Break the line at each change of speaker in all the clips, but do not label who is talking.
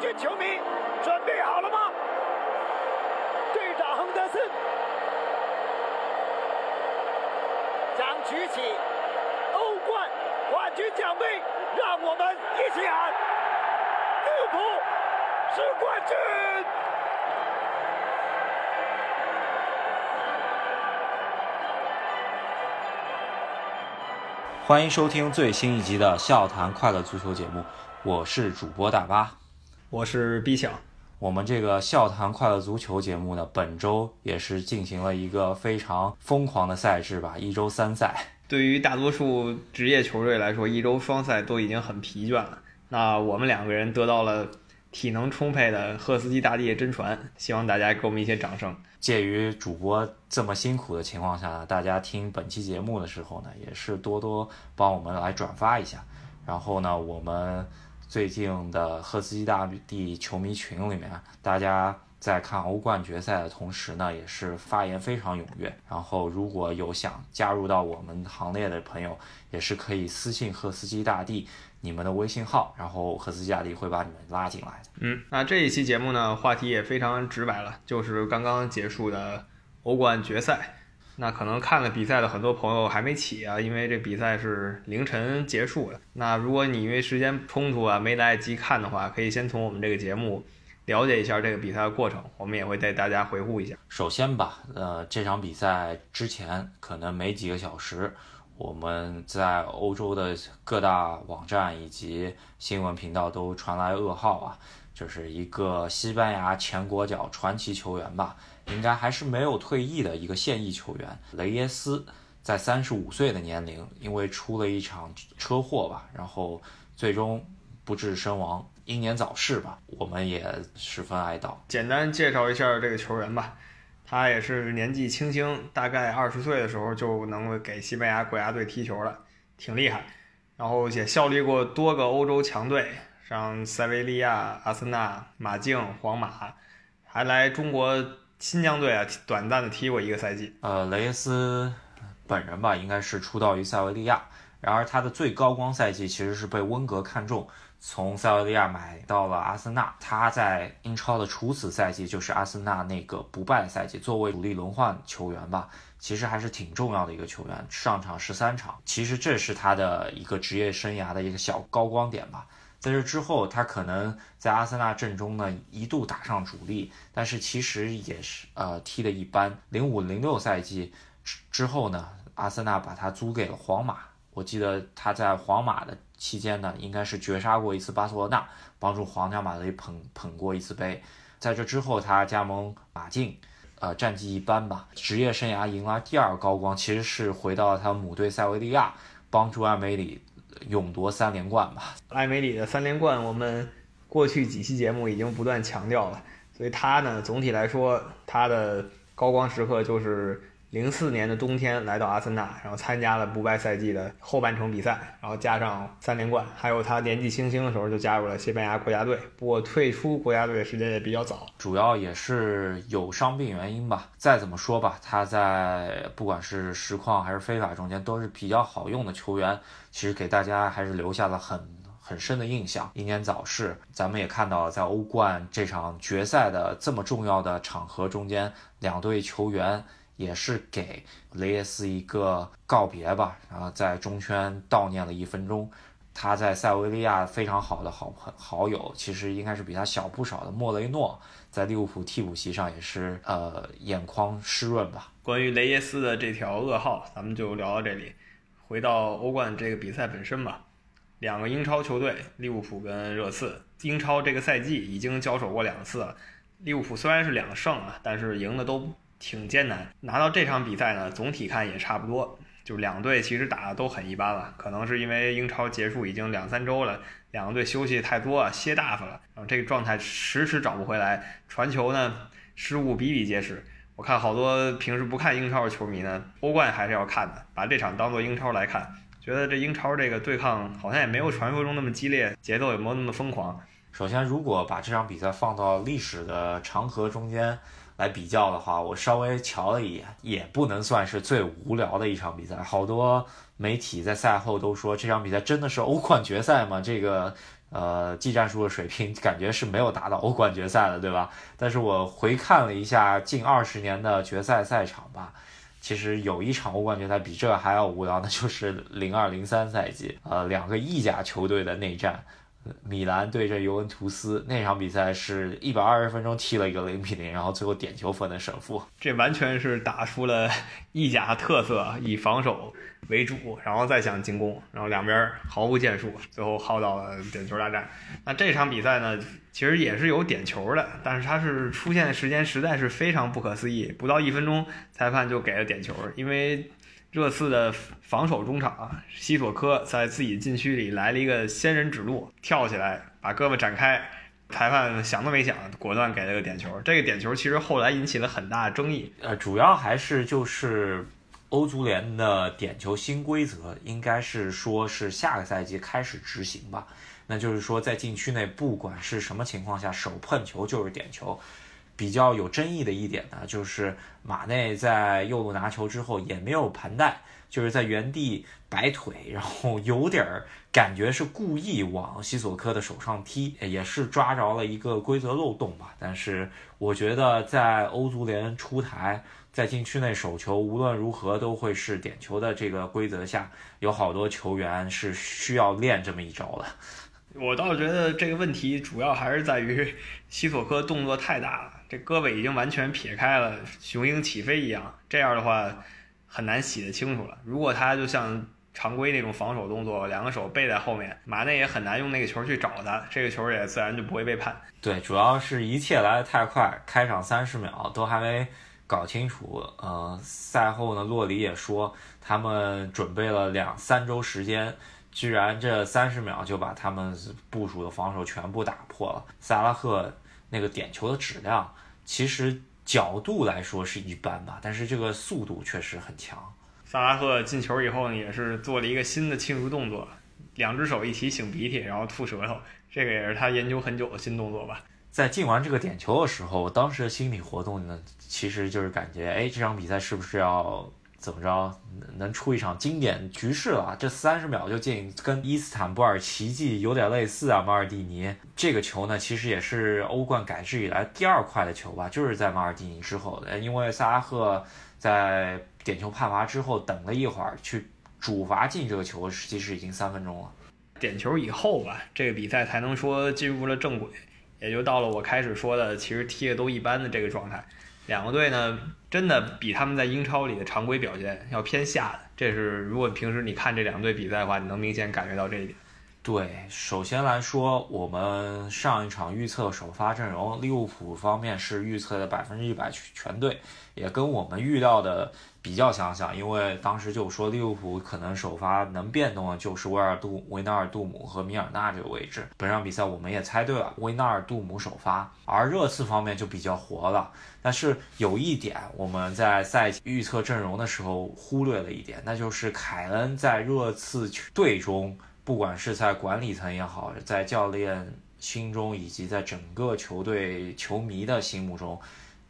军球迷准备好了吗？队长亨德森将举起欧冠冠军奖杯，让我们一起喊：利物浦是冠军！
欢迎收听最新一集的《笑谈快乐足球》节目，我是主播大巴。
我是 B 强，
我们这个《笑谈快乐足球》节目呢，本周也是进行了一个非常疯狂的赛制吧，一周三赛。
对于大多数职业球队来说，一周双赛都已经很疲倦了。那我们两个人得到了体能充沛的赫斯基大帝真传，希望大家给我们一些掌声。
介于主播这么辛苦的情况下呢，大家听本期节目的时候呢，也是多多帮我们来转发一下。然后呢，我们最近的赫斯基大帝球迷群里面，大家在看欧冠决赛的同时呢，也是发言非常踊跃。然后如果有想加入到我们行列的朋友，也是可以私信赫斯基大帝你们的微信号，然后赫斯基大帝会把你们拉进来的。
嗯，那这一期节目呢，话题也非常直白了，就是刚刚结束的欧冠决赛。那可能看了比赛的很多朋友还没起啊，因为这比赛是凌晨结束的。那如果你因为时间冲突啊没来得及看的话，可以先从我们这个节目了解一下这个比赛的过程，我们也会带大家回顾一下。
首先吧，呃，这场比赛之前可能没几个小时，我们在欧洲的各大网站以及新闻频道都传来噩耗啊，就是一个西班牙前国脚传奇球员吧，应该还是没有退役的一个现役球员雷耶斯，在三十五岁的年龄，因为出了一场车祸吧，然后最终不治身亡，英年早逝吧，我们也十分哀悼。
简单介绍一下这个球员吧，他也是年纪轻轻，大概二十岁的时候就能给西班牙国家队踢球了，挺厉害。然后也效力过多个欧洲强队，像塞维利亚、阿森纳、马竞、皇马，还来中国新疆队啊短暂的踢过一个赛季。
呃，雷耶斯本人吧，应该是出道于塞维利亚，然而他的最高光赛季其实是被温格看中，从塞维利亚买到了阿森纳。他在英超的处子赛季就是阿森纳那个不败赛季，作为主力轮换球员吧，其实还是挺重要的一个球员，上场十三场，其实这是他的一个职业生涯的一个小高光点吧。在这之后，他可能在阿森纳阵中呢一度打上主力，但是其实也是呃踢得一般。零五零六赛季之之后呢，阿森纳把他租给了皇马。我记得他在皇马的期间呢，应该是绝杀过一次巴塞罗那，帮助皇家马德里捧捧过一次杯。在这之后，他加盟马竞，呃，战绩一般吧。职业生涯迎来第二高光，其实是回到了他母队塞维利亚，帮助艾梅里勇夺三连冠吧。
艾梅里的三连冠，我们过去几期节目已经不断强调了，所以他呢，总体来说，他的高光时刻就是零四年的冬天来到阿森纳，然后参加了不败赛季的后半程比赛，然后加上三连冠，还有他年纪轻轻的时候就加入了西班牙国家队，不过退出国家队的时间也比较早。
主要也是有伤病原因吧。再怎么说吧，他在不管是实况还是非法中间都是比较好用的球员，其实给大家还是留下了很很深的印象。英年早逝，咱们也看到了在欧冠这场决赛的这么重要的场合中间，两队球员也是给雷耶斯一个告别吧，然后在中圈悼念了一分钟。他在塞维利亚非常好的好朋好友，其实应该是比他小不少的莫雷诺，在利物浦替补席上也是呃眼眶湿润吧。
关于雷耶斯的这条噩耗，咱们就聊到这里。回到欧冠这个比赛本身吧，两个英超球队利物浦跟热刺，英超这个赛季已经交手过两次了。利物浦虽然是两胜啊，但是赢的都挺艰难。拿到这场比赛呢，总体看也差不多，就两队其实打的都很一般了。可能是因为英超结束已经两三周了，两个队休息太多啊，歇大发了，然后这个状态迟迟找不回来，传球呢失误比比皆是。我看好多平时不看英超的球迷呢，欧冠还是要看的，把这场当做英超来看。觉得这英超这个对抗好像也没有传说中那么激烈，节奏也没有那么疯狂。
首先，如果把这场比赛放到历史的长河中间来比较的话，我稍微瞧了一眼，也不能算是最无聊的一场比赛。好多媒体在赛后都说，这场比赛真的是欧冠决赛吗？这个呃，技战术的水平感觉是没有达到欧冠决赛的，对吧？但是我回看了一下近二十年的决赛赛场吧，其实有一场欧冠决赛比这还要无聊，那就是零二零三赛季，呃，两个意甲球队的内战。米兰对阵尤文图斯那场比赛是一百二十分钟踢了一个零比零，然后最后点球分的胜负。
这完全是打出了意甲特色，以防守为主，然后再想进攻，然后两边毫无建树，最后耗到了点球大战。那这场比赛呢，其实也是有点球的，但是它是出现的时间实在是非常不可思议，不到一分钟，裁判就给了点球，因为。热刺的防守中场西索科在自己禁区里来了一个仙人指路，跳起来把胳膊展开，裁判想都没想，果断给了个点球。这个点球其实后来引起了很大争议，
呃，主要还是就是欧足联的点球新规则，应该是说是下个赛季开始执行吧。那就是说在禁区内不管是什么情况下，手碰球就是点球。比较有争议的一点呢，就是马内在右路拿球之后也没有盘带，就是在原地摆腿，然后有点儿感觉是故意往西索科的手上踢，也是抓着了一个规则漏洞吧。但是我觉得在欧足联出台在禁区内手球无论如何都会是点球的这个规则下，有好多球员是需要练这么一招的。
我倒觉得这个问题主要还是在于西索科动作太大了。这胳膊已经完全撇开了，雄鹰起飞一样，这样的话很难洗得清楚了。如果他就像常规那种防守动作，两个手背在后面，马内也很难用那个球去找他，这个球也自然就不会被判。
对，主要是一切来得太快，开场三十秒都还没搞清楚。呃，赛后呢，洛里也说他们准备了两三周时间，居然这三十秒就把他们部署的防守全部打破了。萨拉赫。那个点球的质量，其实角度来说是一般吧，但是这个速度确实很强。
萨拉赫进球以后呢，也是做了一个新的庆祝动作，两只手一起擤鼻涕，然后吐舌头，这个也是他研究很久的新动作吧。
在进完这个点球的时候，我当时的心理活动呢，其实就是感觉，哎，这场比赛是不是要？怎么着能出一场经典局势了？这三十秒就进，跟伊斯坦布尔奇迹有点类似啊。马尔蒂尼这个球呢，其实也是欧冠改制以来第二快的球吧，就是在马尔蒂尼之后的。因为萨拉赫在点球判罚之后等了一会儿，去主罚进这个球，其实已经三分钟了。
点球以后吧，这个比赛才能说进入了正轨，也就到了我开始说的，其实踢的都一般的这个状态。两个队呢，真的比他们在英超里的常规表现要偏下的。这是如果平时你看这两队比赛的话，你能明显感觉到这一点。
对，首先来说，我们上一场预测首发阵容，利物浦方面是预测的百分之一百全对，也跟我们预料的比较相像。因为当时就说利物浦可能首发能变动的就是威尔杜、维纳尔杜姆和米尔纳这个位置。本场比赛我们也猜对了，维纳尔杜姆首发。而热刺方面就比较活了，但是有一点我们在赛预测阵容的时候忽略了一点，那就是凯恩在热刺队中。不管是在管理层也好，在教练心中，以及在整个球队球迷的心目中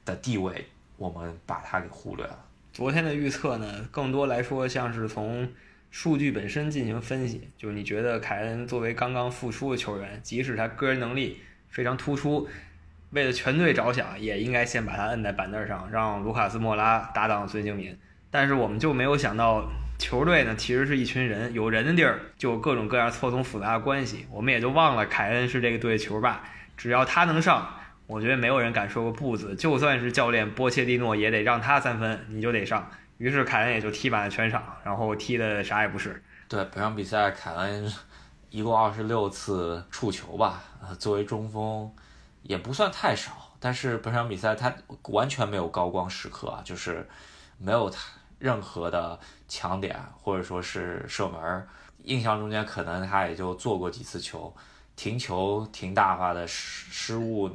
的地位，我们把他给忽略了。
昨天的预测呢，更多来说像是从数据本身进行分析，就是你觉得凯恩作为刚刚复出的球员，即使他个人能力非常突出，为了全队着想，也应该先把他摁在板凳上，让卢卡斯莫拉搭档孙兴民。但是我们就没有想到。球队呢，其实是一群人，有人的地儿就有各种各样错综复杂的关系。我们也就忘了凯恩是这个队球霸，只要他能上，我觉得没有人敢说个不字。就算是教练波切蒂诺也得让他三分，你就得上。于是凯恩也就踢满了全场，然后踢的啥也不是。
对本场比赛，凯恩一共二十六次触球吧，作为中锋也不算太少。但是本场比赛他完全没有高光时刻啊，就是没有他。任何的强点或者说是射门，印象中间可能他也就做过几次球，停球停大发的失失误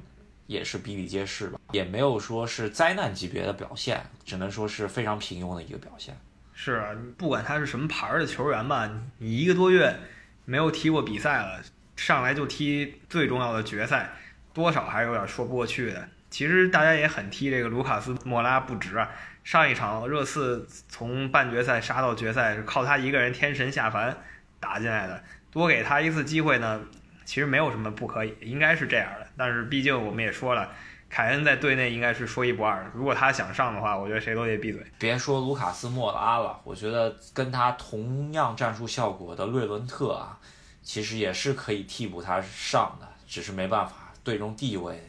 也是比比皆是吧，也没有说是灾难级别的表现，只能说是非常平庸的一个表现。
是啊，不管他是什么牌儿的球员吧，你一个多月没有踢过比赛了，上来就踢最重要的决赛，多少还有点说不过去的。其实大家也很替这个卢卡斯莫拉不值啊。上一场热刺从半决赛杀到决赛，是靠他一个人天神下凡打进来的。多给他一次机会呢，其实没有什么不可以，应该是这样的。但是毕竟我们也说了，凯恩在队内应该是说一不二。如果他想上的话，我觉得谁都得闭嘴。
别说卢卡斯莫拉了，我觉得跟他同样战术效果的瑞伦特啊，其实也是可以替补他上的，只是没办法，队中地位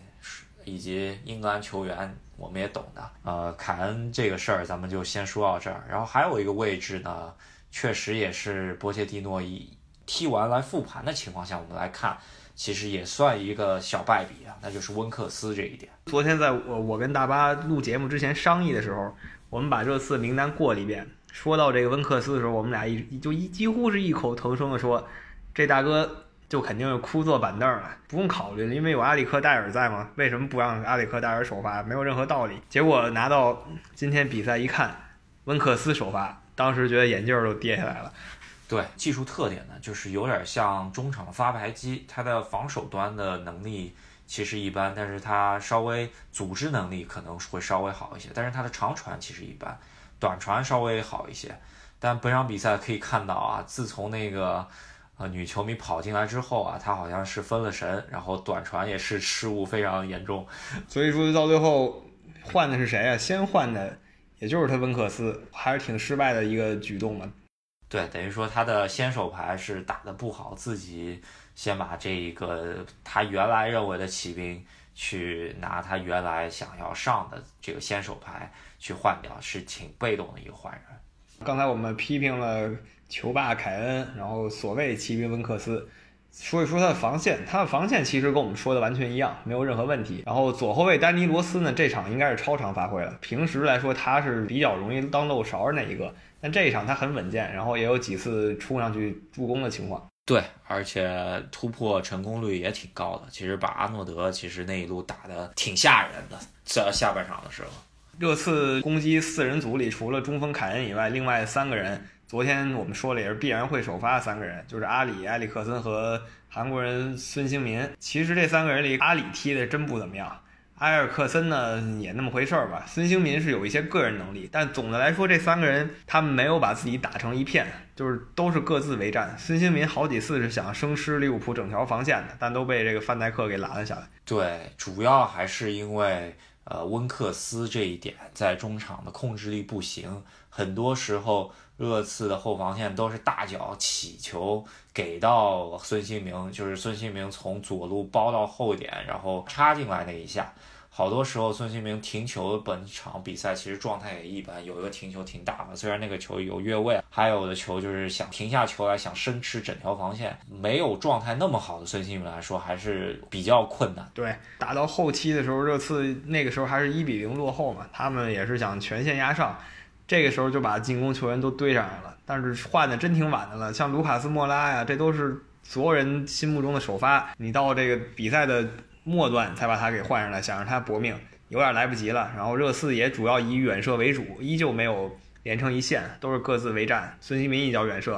以及英格兰球员我们也懂的。呃，凯恩这个事儿咱们就先说到这儿。然后还有一个位置呢，确实也是波切蒂诺以踢完来复盘的情况下，我们来看，其实也算一个小败笔啊，那就是温克斯这一点。
昨天在我我跟大巴录节目之前商议的时候，我们把热刺名单过了一遍。说到这个温克斯的时候，我们俩一就一几乎是异口同声的说，这大哥就肯定是枯坐板凳了，不用考虑了，因为有阿里克戴尔在嘛。为什么不让阿里克戴尔首发？没有任何道理。结果拿到今天比赛一看，温克斯首发，当时觉得眼镜都跌下来了。
对技术特点呢，就是有点像中场的发牌机，他的防守端的能力其实一般，但是他稍微组织能力可能会稍微好一些，但是他的长传其实一般。短传稍微好一些，但本场比赛可以看到啊，自从那个呃女球迷跑进来之后啊，她好像是分了神，然后短传也是失误非常严重，
所以说到最后换的是谁啊？先换的也就是他温克斯，还是挺失败的一个举动嘛。
对，等于说他的先手牌是打的不好，自己先把这一个他原来认为的骑兵去拿他原来想要上的这个先手牌。去换掉是挺被动的一个换人。
刚才我们批评了球霸凯恩，然后所谓骑兵温克斯，说一说他的防线。他的防线其实跟我们说的完全一样，没有任何问题。然后左后卫丹尼罗斯呢，这场应该是超常发挥了。平时来说他是比较容易当漏勺的那一个，但这一场他很稳健，然后也有几次冲上去助攻的情况。
对，而且突破成功率也挺高的。其实把阿诺德其实那一路打的挺吓人的，在下半场的时候。
热刺攻击四人组里，除了中锋凯恩以外，另外三个人，昨天我们说了也是必然会首发的三个人，就是阿里、埃里克森和韩国人孙兴民。其实这三个人里，阿里踢的真不怎么样，埃尔克森呢也那么回事儿吧。孙兴民是有一些个人能力，但总的来说，这三个人他们没有把自己打成一片，就是都是各自为战。孙兴民好几次是想生吃利物浦整条防线的，但都被这个范戴克给拦了下来。
对，主要还是因为。呃，温克斯这一点在中场的控制力不行，很多时候热刺的后防线都是大脚起球给到孙兴民，就是孙兴民从左路包到后点，然后插进来那一下。好多时候，孙兴民停球，本场比赛其实状态也一般。有一个停球挺大的，虽然那个球有越位，还有的球就是想停下球来想生吃整条防线。没有状态那么好的孙兴民来说，还是比较困难。
对，打到后期的时候，热刺那个时候还是一比零落后嘛，他们也是想全线压上，这个时候就把进攻球员都堆上来了。但是换的真挺晚的了，像卢卡斯莫拉呀，这都是所有人心目中的首发。你到这个比赛的。末段才把他给换上来，想让他搏命，有点来不及了。然后热刺也主要以远射为主，依旧没有连成一线，都是各自为战。孙兴民一脚远射，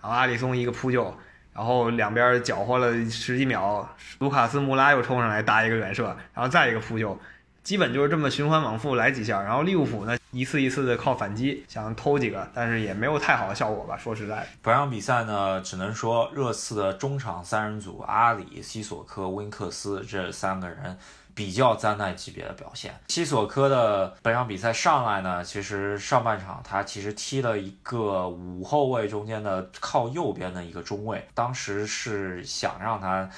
然后阿里松一个扑救，然后两边搅和了十几秒，卢卡斯穆拉又冲上来搭一个远射，然后再一个扑救。基本就是这么循环往复来几下，然后利物浦呢一次一次的靠反击想偷几个，但是也没有太好的效果吧。说实在，
本场比赛呢，只能说热刺的中场三人组阿里、西索科、温克斯这三个人比较灾难级别的表现。西索科的本场比赛上来呢，其实上半场他其实踢了一个五后卫中间的靠右边的一个中卫，当时是想让他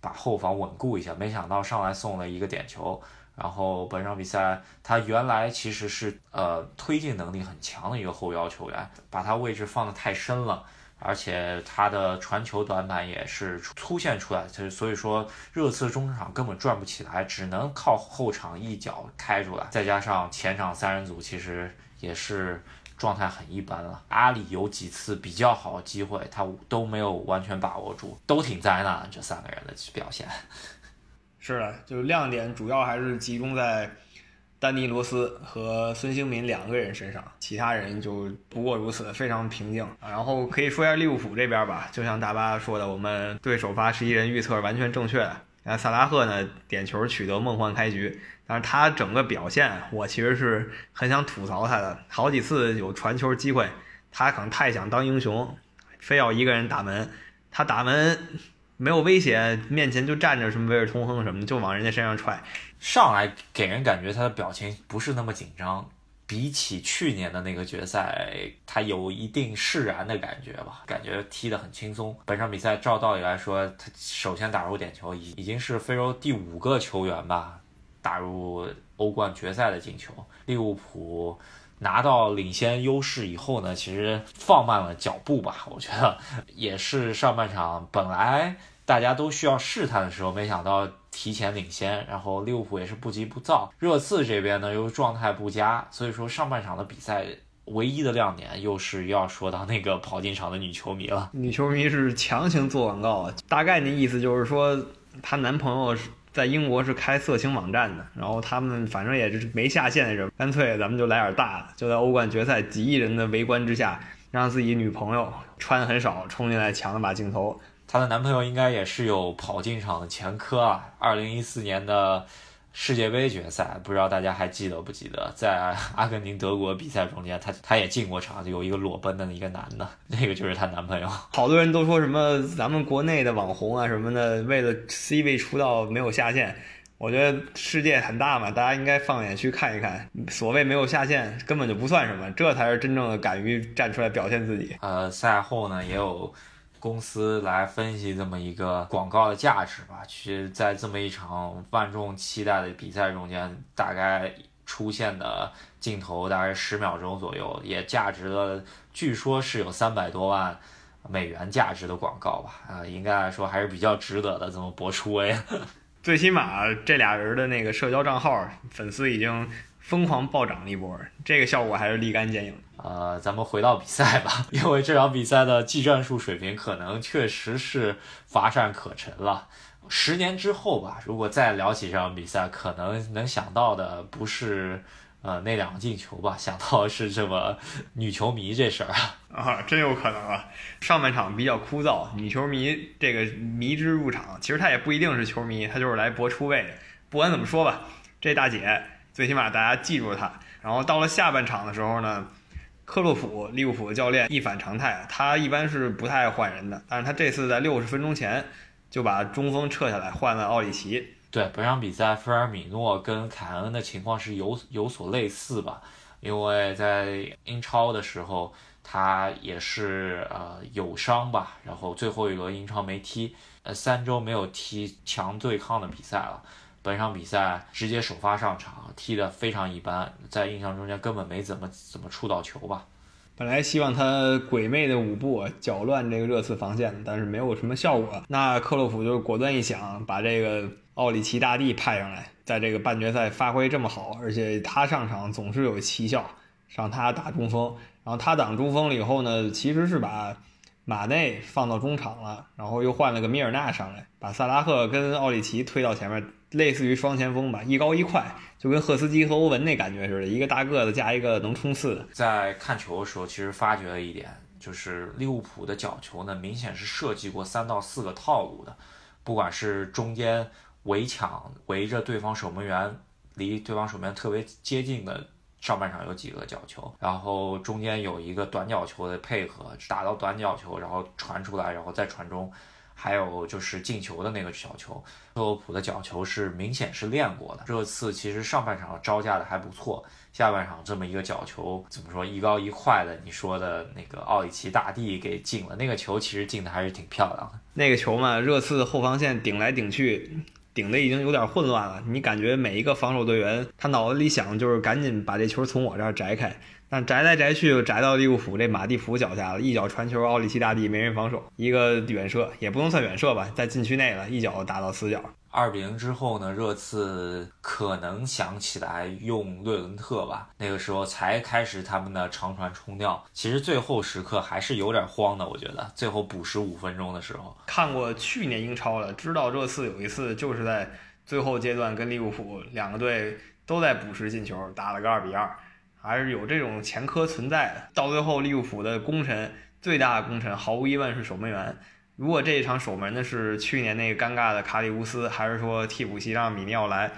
把后防稳固一下，没想到上来送了一个点球。然后本场比赛，他原来其实是呃推进能力很强的一个后腰球员，把他位置放得太深了，而且他的传球短板也是凸现出来，就所以说热刺中场根本转不起来，只能靠后场一脚开出来，再加上前场三人组其实也是状态很一般了。阿里有几次比较好的机会，他都没有完全把握住，都挺灾难这三个人的表现。
是的，就是亮点主要还是集中在丹尼罗斯和孙兴民两个人身上，其他人就不过如此，非常平静。然后可以说一下利物浦这边吧，就像大巴说的，我们对首发十一人预测完全正确。那萨拉赫呢，点球取得梦幻开局，但是他整个表现，我其实是很想吐槽他的。好几次有传球机会，他可能太想当英雄，非要一个人打门，他打门。没有威胁，面前就站着什么威尔通亨什么，就往人家身上踹。
上来给人感觉他的表情不是那么紧张，比起去年的那个决赛，他有一定释然的感觉吧，感觉踢得很轻松。本场比赛照道理来说，他首先打入点球，已已经是非洲第五个球员吧打入欧冠决赛的进球。利物浦拿到领先优势以后呢，其实放慢了脚步吧，我觉得也是上半场本来大家都需要试探的时候，没想到。提前领先，然后利物浦也是不急不躁。热刺这边呢又状态不佳，所以说上半场的比赛唯一的亮点又是要说到那个跑进场的女球迷了。
女球迷是强行做广告，大概那意思就是说她男朋友是在英国是开色情网站的，然后他们反正也是没下线的人，干脆咱们就来点大的，就在欧冠决赛几亿人的围观之下，让自己女朋友穿的很少冲进来抢了把镜头。
她的男朋友应该也是有跑进场的前科啊！二零一四年的世界杯决赛，不知道大家还记得不记得，在阿根廷德国比赛中间，他他也进过场，有一个裸奔的一个男的，那个就是她男朋友。
好多人都说什么咱们国内的网红啊什么的，为了 C 位出道没有下限。我觉得世界很大嘛，大家应该放眼去看一看，所谓没有下限根本就不算什么，这才是真正的敢于站出来表现自己。
呃，赛后呢也有。公司来分析这么一个广告的价值吧，其实，在这么一场万众期待的比赛中间，大概出现的镜头大概十秒钟左右，也价值了，据说是有三百多万美元价值的广告吧，啊，应该来说还是比较值得的，这么播出位，
最起码这俩人的那个社交账号粉丝已经疯狂暴涨了一波，这个效果还是立竿见影。
呃，咱们回到比赛吧，因为这场比赛的技战术水平可能确实是乏善可陈了。十年之后吧，如果再聊起这场比赛，可能能想到的不是呃那两个进球吧，想到是这么女球迷这事儿
啊，真有可能啊。上半场比较枯燥，女球迷这个迷之入场，其实她也不一定是球迷，她就是来博出位的。不管怎么说吧，这大姐最起码大家记住她。然后到了下半场的时候呢。克洛普，利物浦的教练一反常态，他一般是不太爱换人的，但是他这次在六十分钟前就把中锋撤下来，换了奥里奇。
对，本场比赛菲尔米诺跟凯恩的情况是有有所类似吧？因为在英超的时候，他也是呃有伤吧，然后最后一轮英超没踢，呃三周没有踢强对抗的比赛了。本场比赛直接首发上场，踢得非常一般，在印象中间根本没怎么怎么触到球吧。
本来希望他鬼魅的舞步搅乱这个热刺防线，但是没有什么效果。那克洛普就果断一想，把这个奥里奇大帝派上来，在这个半决赛发挥这么好，而且他上场总是有奇效，让他打中锋。然后他挡中锋了以后呢，其实是把马内放到中场了，然后又换了个米尔纳上来，把萨拉赫跟奥里奇推到前面。类似于双前锋吧，一高一快，就跟赫斯基和欧文那感觉似的，一个大个子加一个能冲刺的。
在看球的时候，其实发觉了一点，就是利物浦的角球呢，明显是设计过三到四个套路的，不管是中间围抢围着对方守门员，离对方守门员特别接近的上半场有几个角球，然后中间有一个短角球的配合，打到短角球，然后传出来，然后再传中。还有就是进球的那个小球，克洛普的角球是明显是练过的。这次其实上半场招架的还不错，下半场这么一个角球，怎么说一高一快的？你说的那个奥里奇大帝给进了，那个球其实进的还是挺漂亮的。
那个球嘛，热刺后防线顶来顶去，顶的已经有点混乱了。你感觉每一个防守队员他脑子里想就是赶紧把这球从我这儿摘开。但摘来摘去又，摘到利物浦这马蒂福脚下了，一脚传球，奥里奇大帝没人防守，一个远射也不能算远射吧，在禁区内了，一脚打到死角。
二比零之后呢，热刺可能想起来用略伦特吧，那个时候才开始他们的长传冲吊。其实最后时刻还是有点慌的，我觉得最后补时五分钟的时候，
看过去年英超的，知道热刺有一次就是在最后阶段跟利物浦两个队都在补时进球，打了个二比二。还是有这种前科存在的。到最后，利物浦的功臣最大的功臣，毫无疑问是守门员。如果这一场守门的是去年那个尴尬的卡里乌斯，还是说替补席让米尼奥来，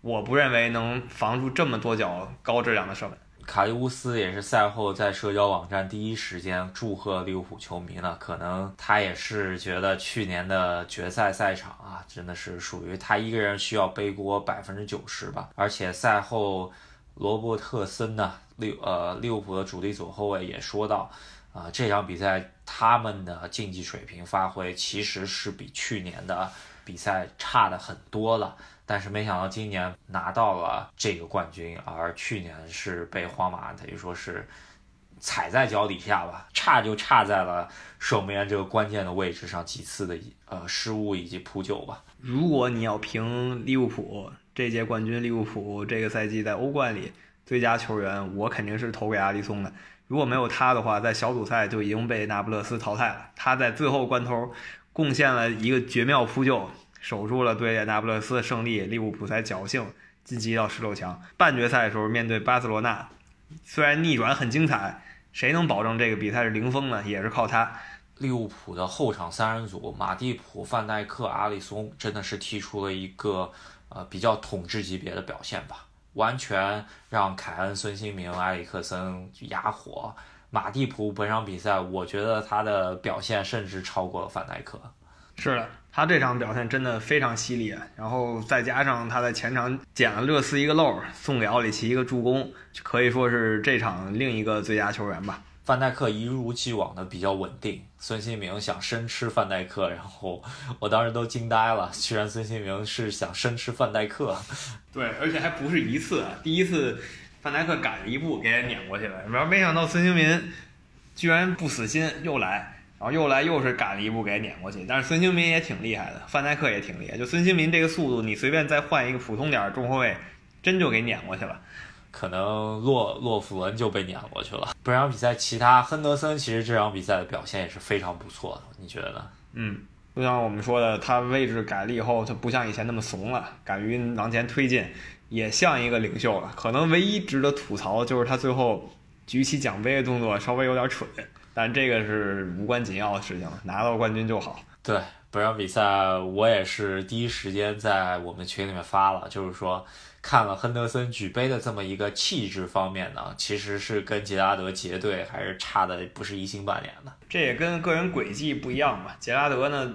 我不认为能防住这么多脚高质量的射门。
卡利乌斯也是赛后在社交网站第一时间祝贺利物浦球迷呢，可能他也是觉得去年的决赛赛场啊，真的是属于他一个人需要背锅百分之九十吧。而且赛后，罗伯特森呢，利呃利物浦的主力左后卫也说到，啊这场比赛他们的竞技水平发挥其实是比去年的比赛差的很多了。但是没想到今年拿到了这个冠军，而去年是被皇马等于说是踩在脚底下吧，差就差在了守门员这个关键的位置上几次的呃失误以及扑救吧。
如果你要评利物浦这届冠军，利物浦这个赛季在欧冠里最佳球员，我肯定是投给阿里松的。如果没有他的话，在小组赛就已经被那不勒斯淘汰了。他在最后关头贡献了一个绝妙扑救。守住了对那不勒斯的胜利，利物浦才侥幸晋级到十六强。半决赛的时候面对巴塞罗那，虽然逆转很精彩，谁能保证这个比赛是零封呢？也是靠他。
利物浦的后场三人组，马蒂普、范戴克、阿里松，真的是踢出了一个呃比较统治级别的表现吧，完全让凯恩、孙兴民、埃里克森哑火。马蒂普本场比赛，我觉得他的表现甚至超过了范戴克。
是的。他这场表现真的非常犀利，然后再加上他在前场捡了热刺一个漏，送给奥里奇一个助攻，可以说是这场另一个最佳球员吧。
范戴克一如既往的比较稳定，孙兴民想生吃范戴克，然后 我当时都惊呆了，居然孙兴民是想生吃范戴克。
对，而且还不是一次，第一次范戴克赶了一步给撵过去了，然后没想到孙兴民居然不死心又来。然后又来又是赶了一步给撵过去，但是孙兴民也挺厉害的，范戴克也挺厉害。就孙兴民这个速度，你随便再换一个普通点中后卫，真就给撵过去了。
可能洛洛夫伦就被撵过去了。本场比赛其他亨德森其实这场比赛的表现也是非常不错的，你觉得呢？
嗯，就像我们说的，他位置改了以后，他不像以前那么怂了，敢于往前推进，也像一个领袖了。可能唯一值得吐槽就是他最后举起奖杯的动作稍微有点蠢。但这个是无关紧要的事情，拿到冠军就好。
对，本场比赛我也是第一时间在我们群里面发了，就是说看了亨德森举杯的这么一个气质方面呢，其实是跟杰拉德结队还是差的不是一星半点的。
这也跟个人轨迹不一样嘛。杰拉德呢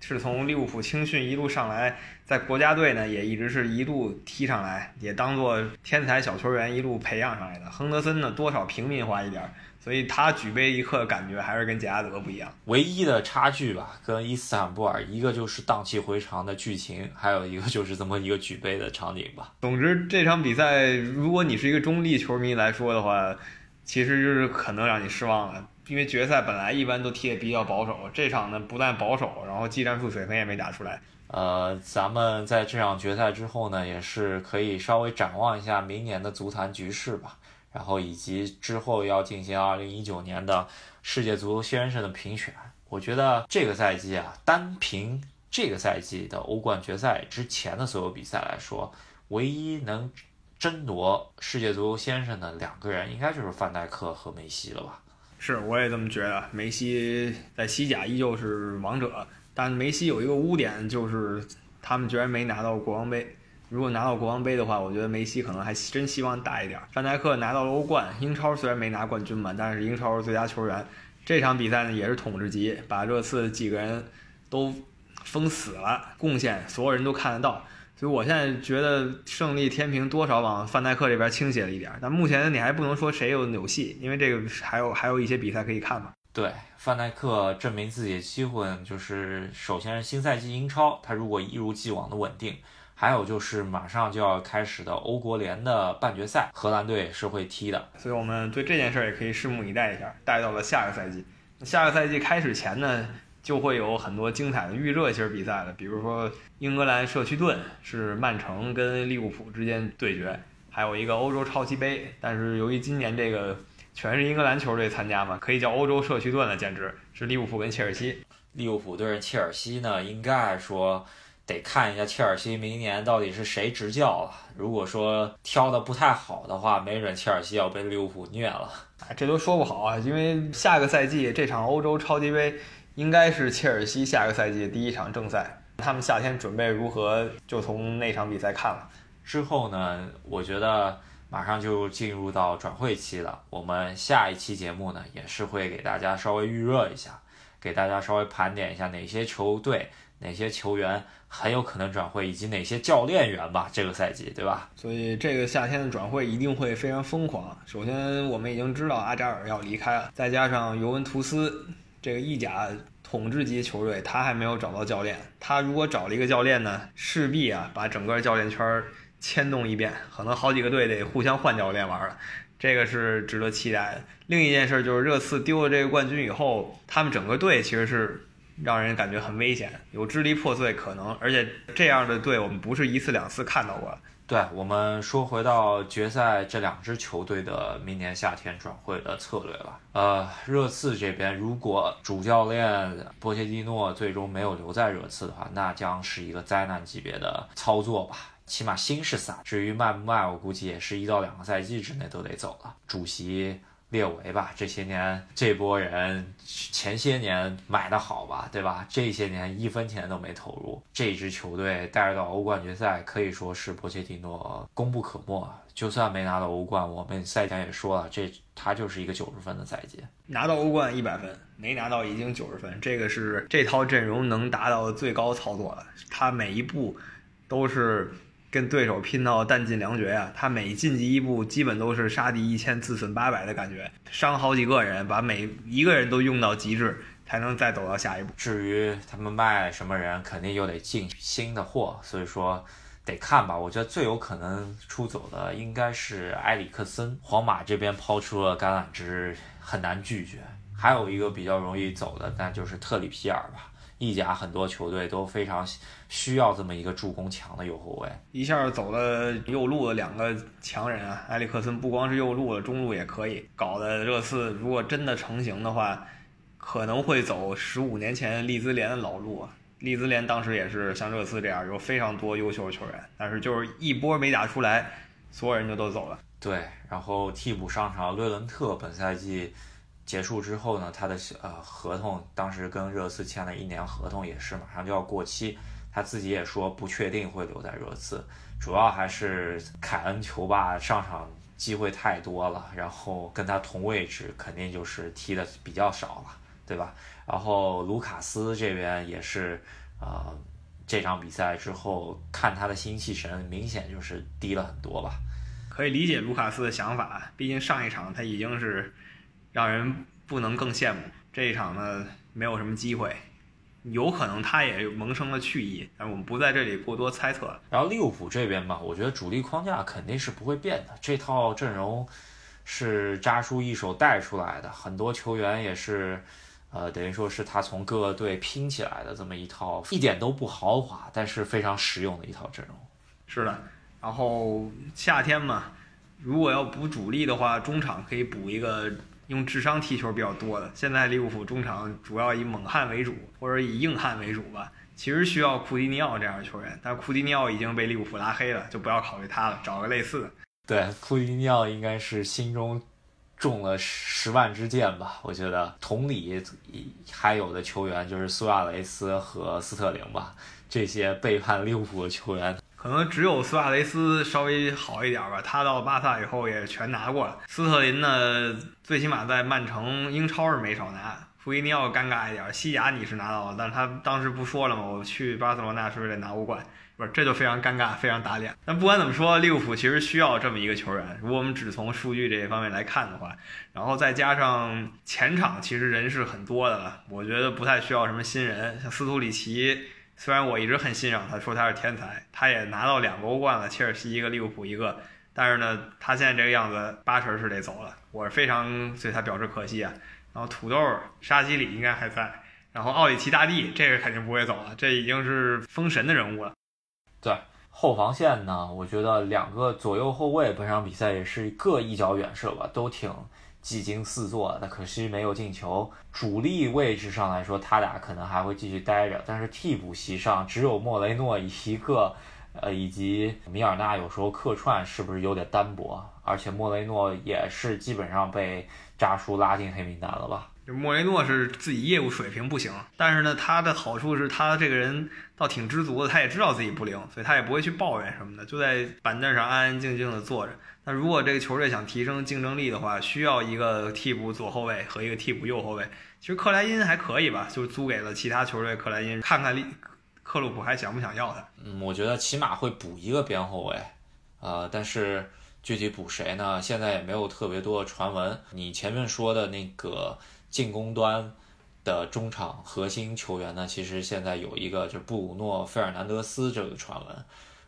是从利物浦青训一路上来，在国家队呢也一直是一路踢上来，也当做天才小球员一路培养上来的。亨德森呢多少平民化一点。所以他举杯一刻的感觉还是跟杰拉德不一样。
唯一的差距吧，跟伊斯坦布尔一个就是荡气回肠的剧情，还有一个就是这么一个举杯的场景吧。
总之这场比赛，如果你是一个中立球迷来说的话，其实就是可能让你失望了，因为决赛本来一般都踢得比较保守，这场呢不但保守，然后技战术水平也没打出来。
呃，咱们在这场决赛之后呢，也是可以稍微展望一下明年的足坛局势吧。然后以及之后要进行二零一九年的世界足球先生的评选，我觉得这个赛季啊，单凭这个赛季的欧冠决赛之前的所有比赛来说，唯一能争夺世界足球先生的两个人，应该就是范戴克和梅西了吧？
是，我也这么觉得。梅西在西甲依旧是王者，但梅西有一个污点，就是他们居然没拿到国王杯。如果拿到国王杯的话，我觉得梅西可能还真希望大一点。范戴克拿到了欧冠，英超虽然没拿冠军嘛，但是英超最佳球员。这场比赛呢也是统治级，把热刺几个人都封死了，贡献所有人都看得到。所以我现在觉得胜利天平多少往范戴克这边倾斜了一点。但目前你还不能说谁有有戏，因为这个还有还有一些比赛可以看嘛。
对，范戴克证明自己的机会就是首先是新赛季英超，他如果一如既往的稳定。还有就是马上就要开始的欧国联的半决赛，荷兰队是会踢的，
所以我们对这件事儿也可以拭目以待一下。带到了下个赛季，下个赛季开始前呢，就会有很多精彩的预热型比赛了，比如说英格兰社区盾是曼城跟利物浦之间对决，还有一个欧洲超级杯。但是由于今年这个全是英格兰球队参加嘛，可以叫欧洲社区盾了，简直是利物浦跟切尔西。
利物浦对阵切尔西呢，应该说。得看一下切尔西明年到底是谁执教了。如果说挑的不太好的话，没准切尔西要被利物浦虐了。
哎，这都说不好啊，因为下个赛季这场欧洲超级杯应该是切尔西下个赛季第一场正赛。他们夏天准备如何，就从那场比赛看了。
之后呢，我觉得马上就进入到转会期了。我们下一期节目呢，也是会给大家稍微预热一下，给大家稍微盘点一下哪些球队、哪些球员很有可能转会，以及哪些教练员吧，这个赛季，对吧？
所以这个夏天的转会一定会非常疯狂。首先，我们已经知道阿扎尔要离开了，再加上尤文图斯这个意甲。统治级球队，他还没有找到教练。他如果找了一个教练呢，势必啊把整个教练圈牵动一遍，可能好几个队得互相换教练玩了。这个是值得期待的。另一件事就是热刺丢了这个冠军以后，他们整个队其实是让人感觉很危险，有支离破碎可能。而且这样的队我们不是一次两次看到过。
对我们说回到决赛这两支球队的明年夏天转会的策略吧。呃，热刺这边如果主教练波切蒂诺最终没有留在热刺的话，那将是一个灾难级别的操作吧。起码心是散，至于卖不卖，我估计也是一到两个赛季之内都得走了。主席。列维吧，这些年这波人前些年买的好吧，对吧？这些年一分钱都没投入，这支球队带着到欧冠决赛，可以说是波切蒂诺功不可没。就算没拿到欧冠，我们赛前也说了，这他就是一个九十分的赛季。
拿到欧冠一百分，没拿到已经九十分，这个是这套阵容能达到的最高操作了。他每一步都是。跟对手拼到弹尽粮绝呀！他每晋级一步，基本都是杀敌一千自损八百的感觉，伤好几个人，把每一个人都用到极致，才能再走到下一步。
至于他们卖什么人，肯定又得进新的货，所以说得看吧。我觉得最有可能出走的应该是埃里克森，皇马这边抛出了橄榄枝，很难拒绝。还有一个比较容易走的，那就是特里皮尔吧。意甲很多球队都非常需要这么一个助攻强的右后卫，
一下走了右路的两个强人啊，埃里克森不光是右路了，中路也可以，搞得热刺如果真的成型的话，可能会走十五年前利兹联的老路啊。利兹联当时也是像热刺这样有非常多优秀球员，但是就是一波没打出来，所有人就都走了。
对，然后替补上场勒伦特本赛季。结束之后呢，他的呃合同当时跟热刺签了一年合同，也是马上就要过期。他自己也说不确定会留在热刺，主要还是凯恩球霸上场机会太多了，然后跟他同位置肯定就是踢的比较少了，对吧？然后卢卡斯这边也是，呃，这场比赛之后看他的心气神明显就是低了很多吧。
可以理解卢卡斯的想法，毕竟上一场他已经是。让人不能更羡慕这一场呢，没有什么机会，有可能他也萌生了去意，但我们不在这里过多猜测了。
然后利物浦这边吧，我觉得主力框架肯定是不会变的，这套阵容是扎叔一手带出来的，很多球员也是，呃，等于说是他从各个队拼起来的这么一套，一点都不豪华，但是非常实用的一套阵容。
是的，然后夏天嘛，如果要补主力的话，中场可以补一个。用智商踢球比较多的，现在利物浦中场主要以猛汉为主，或者以硬汉为主吧。其实需要库蒂尼奥这样的球员，但库蒂尼奥已经被利物浦拉黑了，就不要考虑他了，找个类似的。
对，库蒂尼奥应该是心中中了十万支箭吧？我觉得。同理，还有的球员就是苏亚雷斯和斯特林吧，这些背叛利物浦的球员。
可能只有苏亚雷斯稍微好一点吧，他到巴萨以后也全拿过了。斯特林呢，最起码在曼城、英超是没少拿。弗伊尼奥尴尬一点，西甲你是拿到了，但是他当时不说了吗？我去巴塞罗那是不是得拿欧冠？不是，这就非常尴尬，非常打脸。但不管怎么说，利物浦其实需要这么一个球员。如果我们只从数据这一方面来看的话，然后再加上前场其实人是很多的了，我觉得不太需要什么新人，像斯图里奇。虽然我一直很欣赏他，说他是天才，他也拿到两个欧冠了，切尔西一个，利物浦一个。但是呢，他现在这个样子，八成是得走了。我是非常对他表示可惜啊。然后土豆、沙基里应该还在，然后奥里奇大帝这个肯定不会走了，这已经是封神的人物了。
对后防线呢，我觉得两个左右后卫本场比赛也是各一脚远射吧，都挺。技惊四座，那可惜没有进球。主力位置上来说，他俩可能还会继续待着，但是替补席上只有莫雷诺一个，呃，以及米尔纳有时候客串，是不是有点单薄？而且莫雷诺也是基本上被扎叔拉进黑名单了吧？
莫雷诺是自己业务水平不行，但是呢，他的好处是他这个人倒挺知足的，他也知道自己不灵，所以他也不会去抱怨什么的，就在板凳上安安静静的坐着。那如果这个球队想提升竞争力的话，需要一个替补左后卫和一个替补右后卫。其实克莱因还可以吧，就是租给了其他球队克莱因，看看利克洛普还想不想要他。
嗯，我觉得起码会补一个边后卫，呃，但是具体补谁呢？现在也没有特别多的传闻。你前面说的那个。进攻端的中场核心球员呢，其实现在有一个就是布鲁诺·费尔南德斯这个传闻，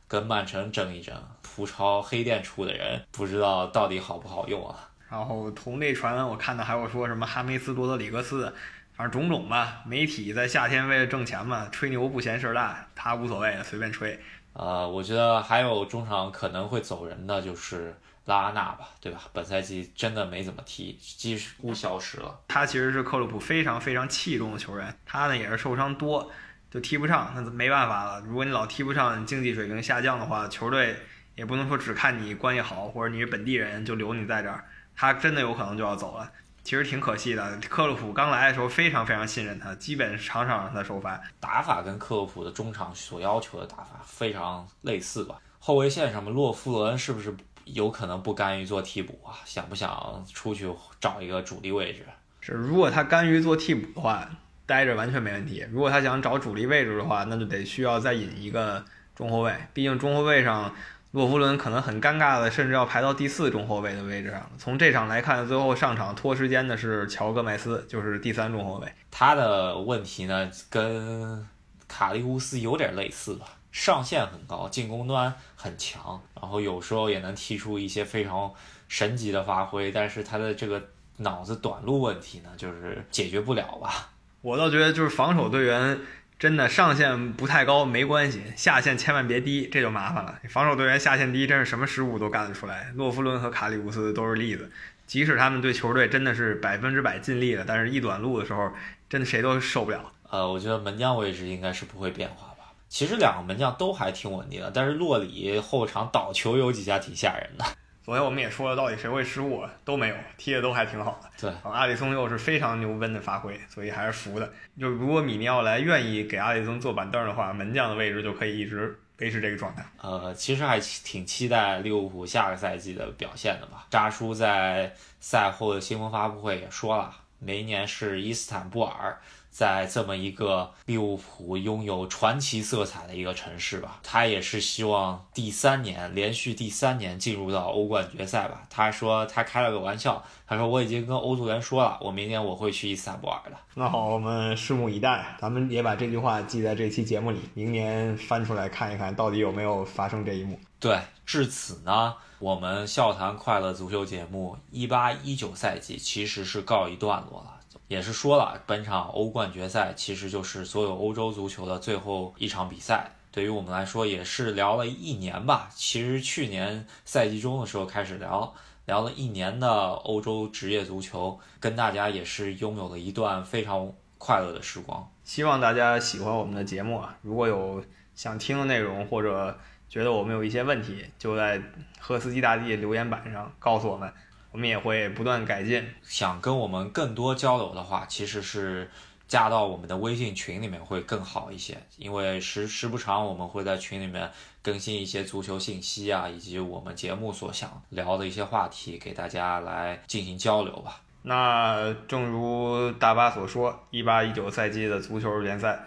跟曼城争一争，葡超黑店出的人，不知道到底好不好用啊。
然后同类传闻我看到还有说什么哈梅斯·多德里格斯，反正种种吧。媒体在夏天为了挣钱嘛，吹牛不嫌事儿大，他无所谓，随便吹。
呃，我觉得还有中场可能会走人的就是。拉纳吧，对吧？本赛季真的没怎么踢，几乎消失了。
他其实是克洛普非常非常器重的球员，他呢也是受伤多，就踢不上，那没办法了。如果你老踢不上，竞技水平下降的话，球队也不能说只看你关系好或者你是本地人就留你在这儿，他真的有可能就要走了。其实挺可惜的。克洛普刚来的时候非常非常信任他，基本场场让他首发，
打法跟克洛普的中场所要求的打法非常类似吧。后卫线上面，洛夫伦是不是？有可能不甘于做替补啊？想不想出去找一个主力位置？
是，如果他甘于做替补的话，待着完全没问题。如果他想找主力位置的话，那就得需要再引一个中后卫。毕竟中后卫上，洛夫伦可能很尴尬的，甚至要排到第四中后卫的位置上。从这场来看，最后上场拖时间的是乔戈麦斯，就是第三中后卫。
他的问题呢，跟卡利乌斯有点类似吧。上限很高，进攻端很强，然后有时候也能踢出一些非常神级的发挥，但是他的这个脑子短路问题呢，就是解决不了吧？
我倒觉得就是防守队员真的上限不太高没关系，下限千万别低，这就麻烦了。防守队员下限低，真是什么失误都干得出来。洛夫伦和卡里乌斯都是例子，即使他们对球队真的是百分之百尽力了，但是一短路的时候，真的谁都受不了。
呃，我觉得门将位置应该是不会变化。其实两个门将都还挺稳定的，但是洛里后场倒球有几下挺吓人的。
昨天我们也说了，到底谁会失误都没有，踢的都还挺好的。
对，
阿里松又是非常牛奔的发挥，所以还是服的。就如果米尼奥莱愿意给阿里松坐板凳的话，门将的位置就可以一直维持这个状态。
呃，其实还挺期待利物浦下个赛季的表现的吧。扎叔在赛后的新闻发布会也说了，明年是伊斯坦布尔。在这么一个利物浦拥有传奇色彩的一个城市吧，他也是希望第三年连续第三年进入到欧冠决赛吧。他说他开了个玩笑，他说我已经跟欧足联说了，我明年我会去伊斯坦布尔的。
那好，我们拭目以待，咱们也把这句话记在这期节目里，明年翻出来看一看到底有没有发生这一幕。
对，至此呢，我们笑谈快乐足球节目一八一九赛季其实是告一段落了。也是说了，本场欧冠决赛其实就是所有欧洲足球的最后一场比赛。对于我们来说，也是聊了一年吧。其实去年赛季中的时候开始聊，聊了一年的欧洲职业足球，跟大家也是拥有了一段非常快乐的时光。
希望大家喜欢我们的节目啊！如果有想听的内容，或者觉得我们有一些问题，就在赫斯基大帝留言板上告诉我们。我们也会不断改进。
想跟我们更多交流的话，其实是加到我们的微信群里面会更好一些，因为时时不常我们会在群里面更新一些足球信息啊，以及我们节目所想聊的一些话题，给大家来进行交流吧。
那正如大巴所说，一八一九赛季的足球联赛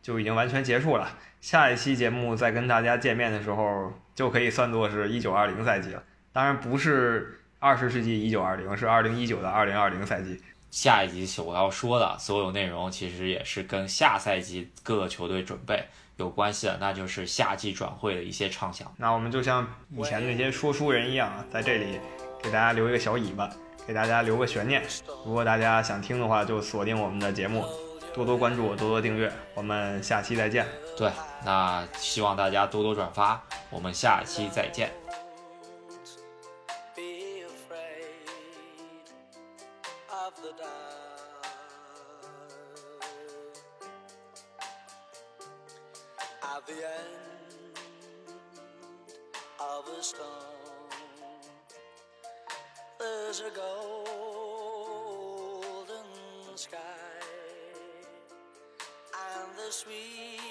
就已经完全结束了。下一期节目再跟大家见面的时候，就可以算作是一九二零赛季了。当然不是。二十世纪一九二零是二零一九的二零二零赛季。
下一集我要说的所有内容，其实也是跟下赛季各个球队准备有关系的，那就是夏季转会的一些畅想。
那我们就像以前那些说书人一样，在这里给大家留一个小尾巴，给大家留个悬念。如果大家想听的话，就锁定我们的节目，多多关注，多多订阅。我们下期再见。
对，那希望大家多多转发。我们下期再见。
At the end of a storm, there's a golden sky and the sweet.